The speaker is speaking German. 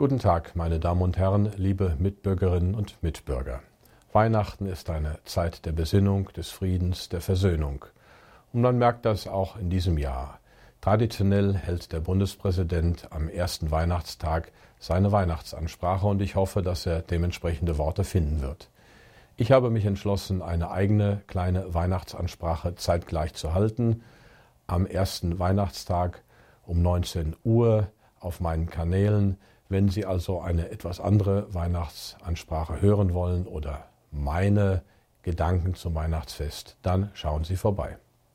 Guten Tag, meine Damen und Herren, liebe Mitbürgerinnen und Mitbürger. Weihnachten ist eine Zeit der Besinnung, des Friedens, der Versöhnung. Und man merkt das auch in diesem Jahr. Traditionell hält der Bundespräsident am ersten Weihnachtstag seine Weihnachtsansprache und ich hoffe, dass er dementsprechende Worte finden wird. Ich habe mich entschlossen, eine eigene kleine Weihnachtsansprache zeitgleich zu halten. Am ersten Weihnachtstag um 19 Uhr auf meinen Kanälen. Wenn Sie also eine etwas andere Weihnachtsansprache hören wollen oder meine Gedanken zum Weihnachtsfest, dann schauen Sie vorbei.